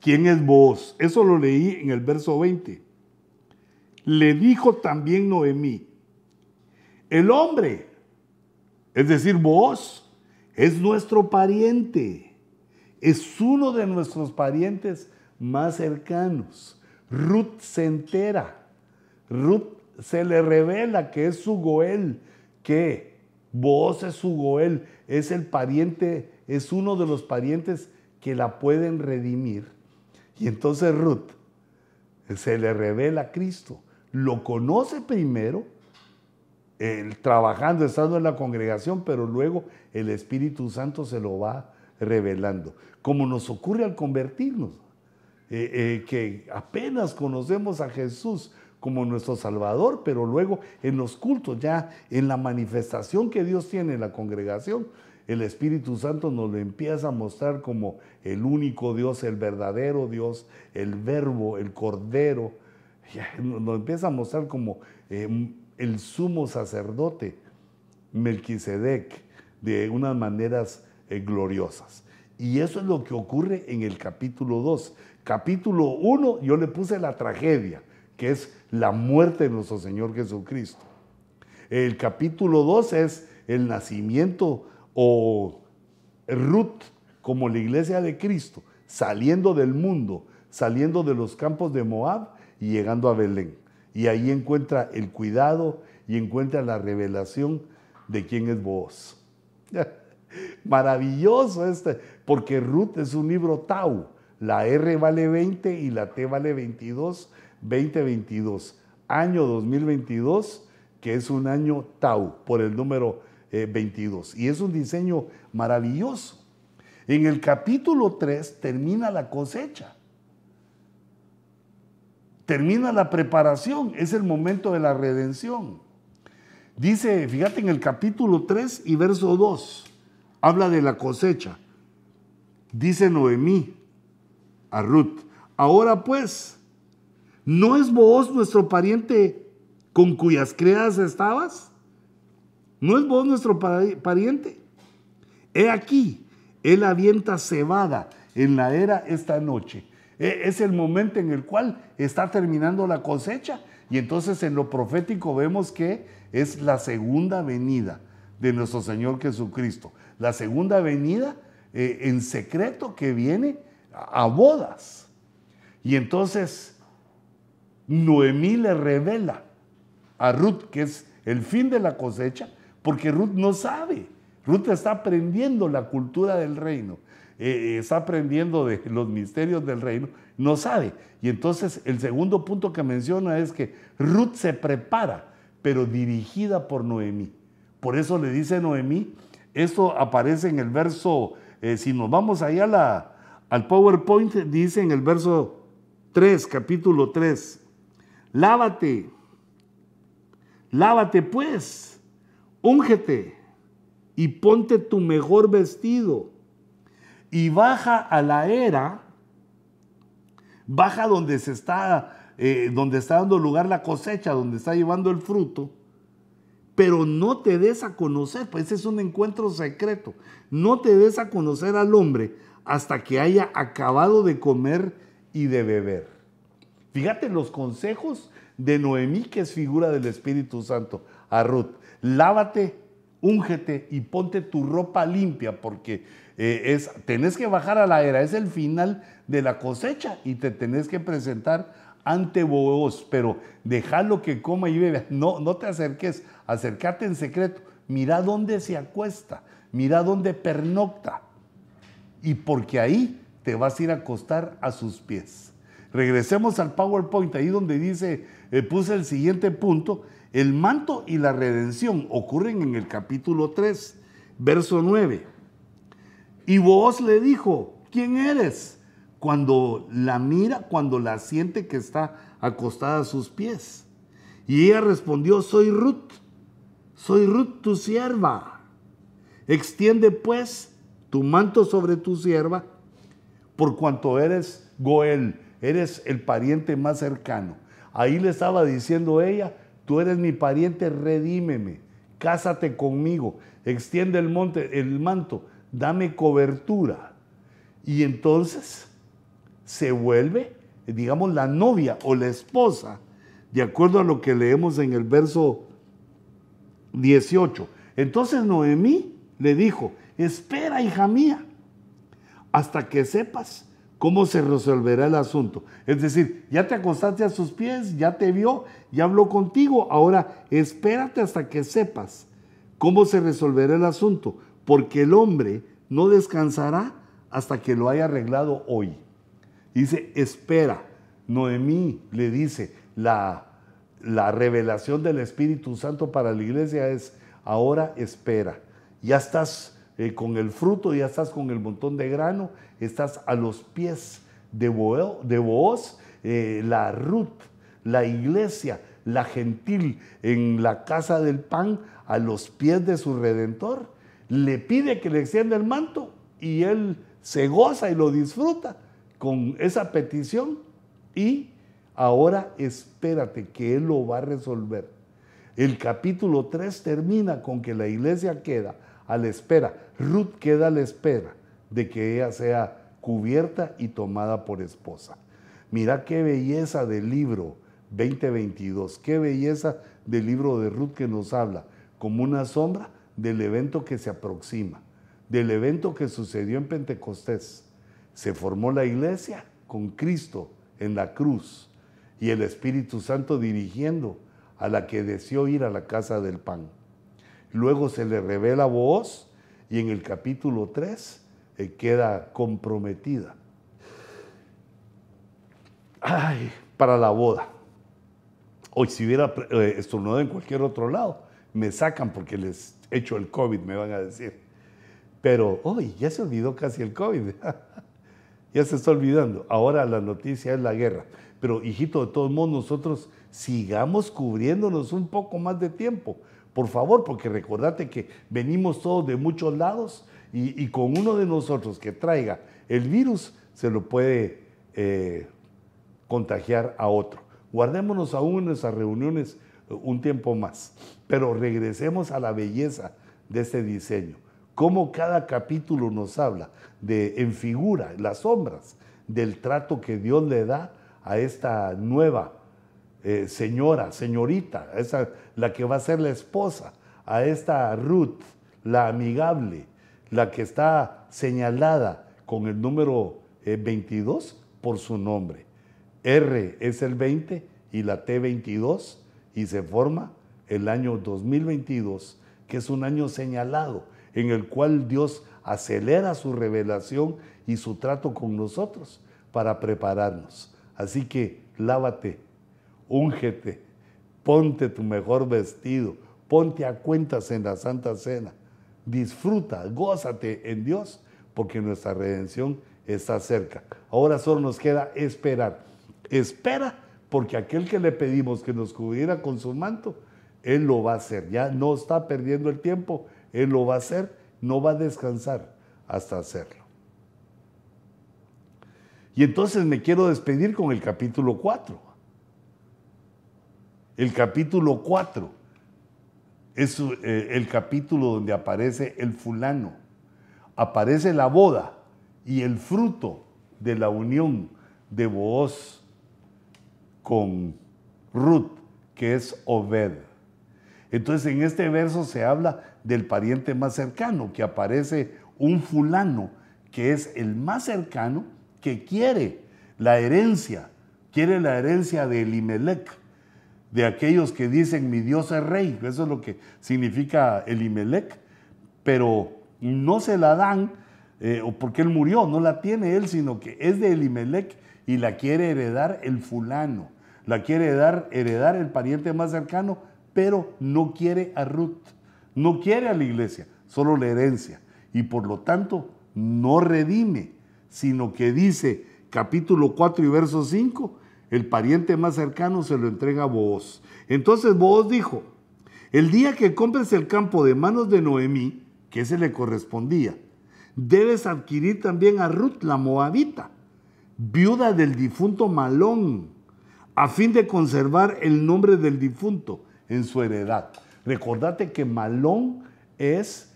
¿Quién es vos? Eso lo leí en el verso 20. Le dijo también Noemí, el hombre, es decir, vos, es nuestro pariente, es uno de nuestros parientes más cercanos. Ruth se entera, Ruth se le revela que es su Goel, que vos es su Goel, es el pariente es uno de los parientes que la pueden redimir. Y entonces Ruth se le revela a Cristo. Lo conoce primero, trabajando, estando en la congregación, pero luego el Espíritu Santo se lo va revelando. Como nos ocurre al convertirnos, eh, eh, que apenas conocemos a Jesús como nuestro Salvador, pero luego en los cultos, ya en la manifestación que Dios tiene en la congregación, el Espíritu Santo nos lo empieza a mostrar como el único Dios, el verdadero Dios, el verbo, el cordero. Nos empieza a mostrar como em, el sumo sacerdote, Melquisedec, de unas maneras eh, gloriosas. Y eso es lo que ocurre en el capítulo 2. Capítulo 1 yo le puse la tragedia, que es la muerte de nuestro Señor Jesucristo. El capítulo 2 es el nacimiento o Ruth como la iglesia de Cristo, saliendo del mundo, saliendo de los campos de Moab y llegando a Belén. Y ahí encuentra el cuidado y encuentra la revelación de quién es vos. Maravilloso este, porque Ruth es un libro Tau. La R vale 20 y la T vale 22, 2022. Año 2022, que es un año Tau, por el número 22. Eh, y es un diseño maravilloso. En el capítulo 3 termina la cosecha. Termina la preparación, es el momento de la redención. Dice, fíjate en el capítulo 3 y verso 2, habla de la cosecha. Dice Noemí a Ruth, ahora pues, ¿no es vos nuestro pariente con cuyas criadas estabas? ¿No es vos nuestro pariente? He aquí, él avienta cebada en la era esta noche. E, es el momento en el cual está terminando la cosecha. Y entonces en lo profético vemos que es la segunda venida de nuestro Señor Jesucristo. La segunda venida eh, en secreto que viene a bodas. Y entonces Noemí le revela a Ruth que es el fin de la cosecha, porque Ruth no sabe. Ruth está aprendiendo la cultura del reino, eh, está aprendiendo de los misterios del reino, no sabe. Y entonces el segundo punto que menciona es que Ruth se prepara, pero dirigida por Noemí. Por eso le dice Noemí, esto aparece en el verso, eh, si nos vamos allá la, al PowerPoint, dice en el verso 3, capítulo 3, lávate, lávate pues, úngete y ponte tu mejor vestido y baja a la era, baja donde se está, eh, donde está dando lugar la cosecha, donde está llevando el fruto, pero no te des a conocer, pues ese es un encuentro secreto, no te des a conocer al hombre hasta que haya acabado de comer y de beber. Fíjate los consejos de Noemí, que es figura del Espíritu Santo, a Ruth. Lávate, úngete y ponte tu ropa limpia, porque eh, es, tenés que bajar a la era, es el final de la cosecha y te tenés que presentar ante vos, pero déjalo que coma y bebe. No, no te acerques, acércate en secreto. Mira dónde se acuesta, mira dónde pernocta. Y porque ahí te vas a ir a acostar a sus pies. Regresemos al PowerPoint, ahí donde dice, eh, puse el siguiente punto, el manto y la redención ocurren en el capítulo 3, verso 9. Y vos le dijo, ¿quién eres? Cuando la mira, cuando la siente que está acostada a sus pies. Y ella respondió, soy Ruth, soy Ruth tu sierva. Extiende pues tu manto sobre tu sierva, por cuanto eres Goel, eres el pariente más cercano. Ahí le estaba diciendo ella, tú eres mi pariente, redímeme, cásate conmigo, extiende el, monte, el manto, dame cobertura. Y entonces se vuelve, digamos, la novia o la esposa, de acuerdo a lo que leemos en el verso 18. Entonces Noemí le dijo, espera, hija mía, hasta que sepas cómo se resolverá el asunto. Es decir, ya te acostaste a sus pies, ya te vio, ya habló contigo, ahora espérate hasta que sepas cómo se resolverá el asunto, porque el hombre no descansará hasta que lo haya arreglado hoy. Dice, espera. Noemí le dice, la, la revelación del Espíritu Santo para la iglesia es, ahora espera. Ya estás eh, con el fruto, ya estás con el montón de grano, estás a los pies de, vos, eh, la Ruth, la iglesia, la gentil en la casa del pan, a los pies de su redentor, le pide que le extienda el manto y él se goza y lo disfruta con esa petición y ahora espérate que él lo va a resolver. El capítulo 3 termina con que la iglesia queda a la espera. Ruth queda a la espera de que ella sea cubierta y tomada por esposa. Mira qué belleza del libro 2022, qué belleza del libro de Ruth que nos habla como una sombra del evento que se aproxima, del evento que sucedió en Pentecostés. Se formó la iglesia con Cristo en la cruz y el Espíritu Santo dirigiendo a la que deseó ir a la casa del pan. Luego se le revela voz y en el capítulo 3 eh, queda comprometida. Ay, para la boda. Hoy si hubiera eh, estornudado en cualquier otro lado, me sacan porque les echo el COVID, me van a decir. Pero hoy ya se olvidó casi el COVID. ya se está olvidando. Ahora la noticia es la guerra. Pero hijito, de todos modos, nosotros sigamos cubriéndonos un poco más de tiempo por favor, porque recordate que venimos todos de muchos lados y, con uno de nosotros que traiga el virus se lo puede eh, contagiar a otro. Guardémonos aún en nuestras reuniones eh, un tiempo más, pero regresemos a la belleza de este diseño. Cómo cada capítulo nos habla de, en figura, las sombras del trato que Dios le da a esta nueva eh, señora, señorita, esa, la que va a ser la esposa, a esta Ruth, la amigable, la que está señalada con el número 22 eh, por su nombre. R es el 20 y la T 22 y se forma el año 2022, que es un año señalado en el cual Dios acelera su revelación y su trato con nosotros para prepararnos. Así que lávate, úngete, ponte tu mejor vestido, ponte a cuentas en la Santa Cena, disfruta, gózate en Dios, porque nuestra redención está cerca. Ahora solo nos queda esperar. Espera, porque aquel que le pedimos que nos cubriera con su manto, Él lo va a hacer. Ya no está perdiendo el tiempo, Él lo va a hacer, no va a descansar hasta hacerlo. Y entonces me quiero despedir con el capítulo 4. El capítulo 4 es eh, el capítulo donde aparece el fulano, aparece la boda y el fruto de la unión de Booz con Ruth, que es Obed. Entonces en este verso se habla del pariente más cercano, que aparece un fulano, que es el más cercano, que quiere la herencia, quiere la herencia de Elimelech, de aquellos que dicen mi Dios es rey, eso es lo que significa Elimelech, pero no se la dan eh, o porque él murió, no la tiene él, sino que es de Elimelech y la quiere heredar el fulano, la quiere heredar, heredar el pariente más cercano, pero no quiere a Ruth, no quiere a la iglesia, solo la herencia, y por lo tanto no redime, sino que dice capítulo 4 y verso 5, el pariente más cercano se lo entrega a Booz. Entonces Booz dijo, el día que compres el campo de manos de Noemí, que se le correspondía, debes adquirir también a Ruth la Moabita, viuda del difunto Malón, a fin de conservar el nombre del difunto en su heredad. Recordate que Malón es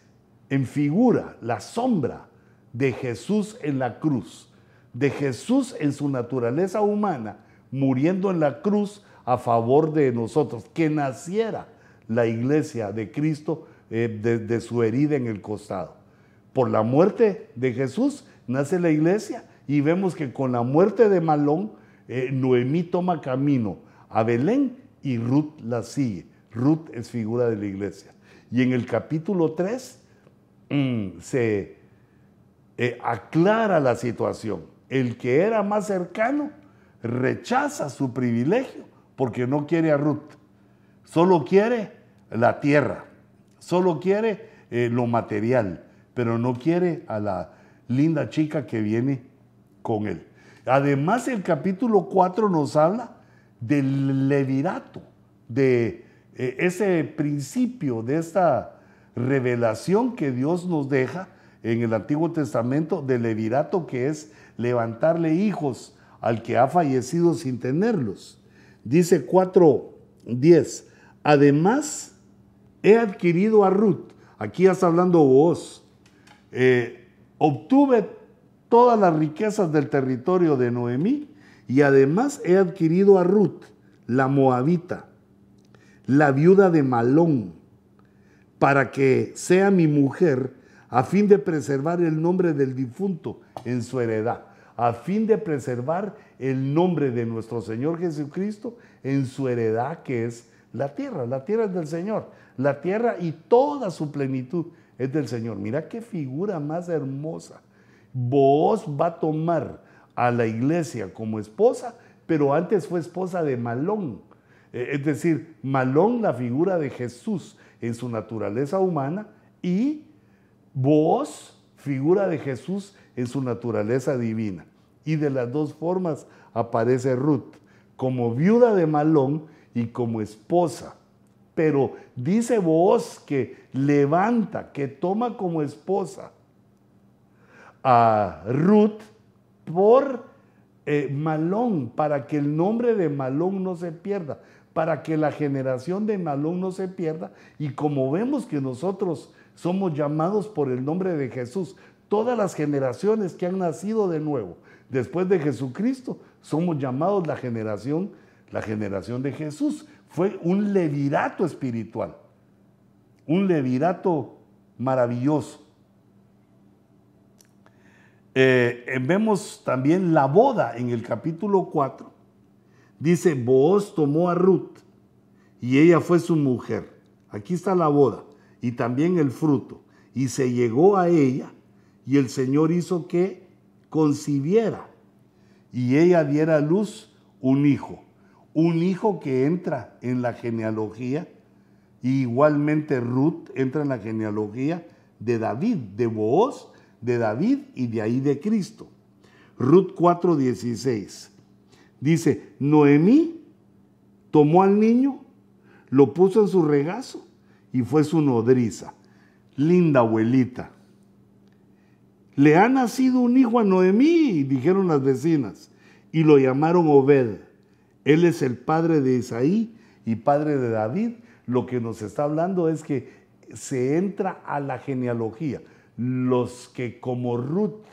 en figura, la sombra de Jesús en la cruz, de Jesús en su naturaleza humana, muriendo en la cruz a favor de nosotros, que naciera la iglesia de Cristo eh, de su herida en el costado por la muerte de Jesús nace la iglesia y vemos que con la muerte de Malón, eh, Noemí toma camino a Belén y Ruth la sigue. Ruth es figura de la iglesia. Y en el capítulo 3 mm, se eh, aclara la situación. El que era más cercano rechaza su privilegio porque no quiere a Ruth. Solo quiere la tierra, solo quiere eh, lo material pero no quiere a la linda chica que viene con él. Además, el capítulo 4 nos habla del levirato, de eh, ese principio, de esta revelación que Dios nos deja en el Antiguo Testamento del levirato, que es levantarle hijos al que ha fallecido sin tenerlos. Dice 4.10, además he adquirido a Ruth, aquí ya está hablando vos, eh, obtuve todas las riquezas del territorio de Noemí y además he adquirido a Ruth, la moabita, la viuda de Malón, para que sea mi mujer a fin de preservar el nombre del difunto en su heredad, a fin de preservar el nombre de nuestro Señor Jesucristo en su heredad que es la tierra. La tierra es del Señor, la tierra y toda su plenitud es del Señor. Mira qué figura más hermosa. Vos va a tomar a la iglesia como esposa, pero antes fue esposa de Malón. Eh, es decir, Malón la figura de Jesús en su naturaleza humana y vos figura de Jesús en su naturaleza divina. Y de las dos formas aparece Ruth, como viuda de Malón y como esposa pero dice vos que levanta, que toma como esposa a Ruth por eh, Malón, para que el nombre de Malón no se pierda, para que la generación de Malón no se pierda. Y como vemos que nosotros somos llamados por el nombre de Jesús, Todas las generaciones que han nacido de nuevo después de Jesucristo somos llamados la generación, la generación de Jesús. Fue un levirato espiritual, un levirato maravilloso. Eh, eh, vemos también la boda en el capítulo 4. Dice, Booz tomó a Ruth y ella fue su mujer. Aquí está la boda y también el fruto. Y se llegó a ella y el Señor hizo que concibiera y ella diera a luz un hijo. Un hijo que entra en la genealogía. igualmente Ruth entra en la genealogía de David, de Booz, de David y de ahí de Cristo. Ruth 4:16. Dice, Noemí tomó al niño, lo puso en su regazo y fue su nodriza. Linda abuelita. Le ha nacido un hijo a Noemí, dijeron las vecinas, y lo llamaron Obed. Él es el padre de Isaí y padre de David. Lo que nos está hablando es que se entra a la genealogía. Los que como Ruth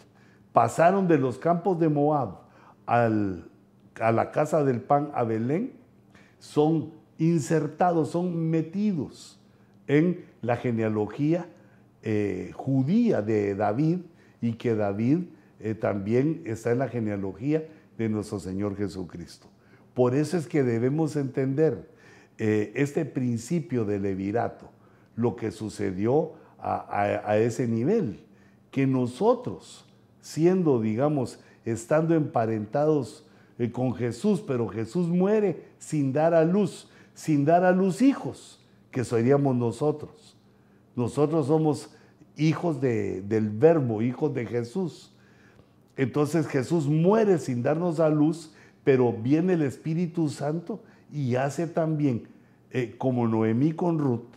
pasaron de los campos de Moab al, a la casa del pan a Belén, son insertados, son metidos en la genealogía eh, judía de David y que David eh, también está en la genealogía de nuestro Señor Jesucristo. Por eso es que debemos entender eh, este principio del levirato, lo que sucedió a ese nivel, que nosotros, siendo, digamos, estando emparentados con Jesús, pero Jesús muere sin dar a luz, sin dar a luz hijos que seríamos nosotros. Nosotros somos hijos del verbo, hijos de Jesús. Entonces Jesús muere sin darnos a luz, pero viene el Espíritu Santo y hace también, eh, como Noemí con Ruth,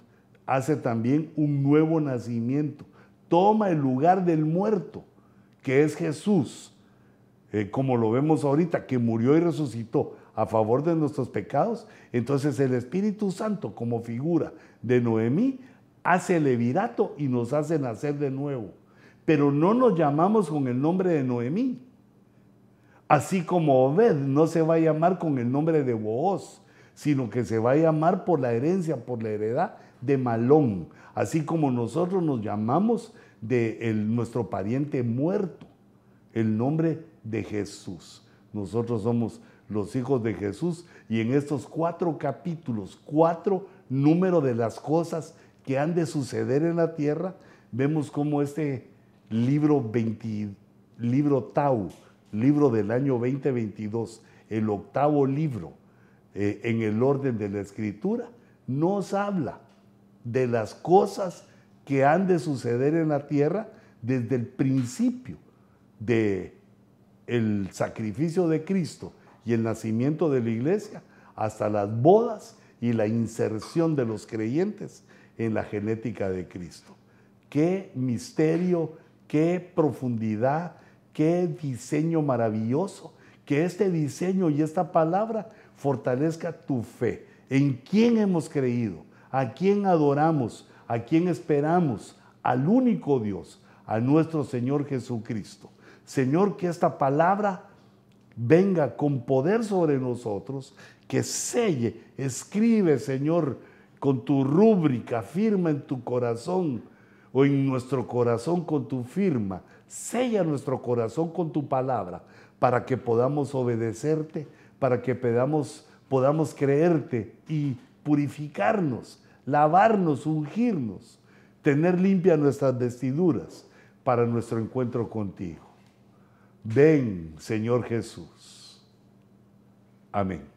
hace también un nuevo nacimiento. Toma el lugar del muerto, que es Jesús, eh, como lo vemos ahorita, que murió y resucitó a favor de nuestros pecados, entonces el Espíritu Santo como figura de Noemí hace el levirato y nos hace nacer de nuevo. Pero no nos llamamos con el nombre de Noemí. Así como Obed no se va a llamar con el nombre de Booz, sino que se va a llamar por la herencia, por la heredad de Malón. Así como nosotros nos llamamos de nuestro pariente muerto, el nombre de Jesús. Nosotros somos los hijos de Jesús. Y en estos cuatro capítulos, cuatro números de las cosas que han de suceder en la tierra, vemos cómo este libro 20, libro Tau, libro del año 2022, el octavo libro eh, en el orden de la escritura, nos habla de las cosas que han de suceder en la tierra desde el principio de el sacrificio de Cristo y el nacimiento de la iglesia, hasta las bodas y la inserción de los creyentes en la genética de Cristo. Qué misterio, qué profundidad, qué diseño maravilloso. Que este diseño y esta palabra fortalezca tu fe. ¿En quién hemos creído? ¿A quién adoramos? ¿A quién esperamos? Al único Dios, a nuestro Señor Jesucristo. Señor, que esta palabra venga con poder sobre nosotros, que selle, escribe, Señor, con tu rúbrica, firma en tu corazón o en nuestro corazón con tu firma, sella nuestro corazón con tu palabra, para que podamos obedecerte, para que podamos, podamos creerte y purificarnos, lavarnos, ungirnos, tener limpias nuestras vestiduras para nuestro encuentro contigo. Ven, Señor Jesús. Amén.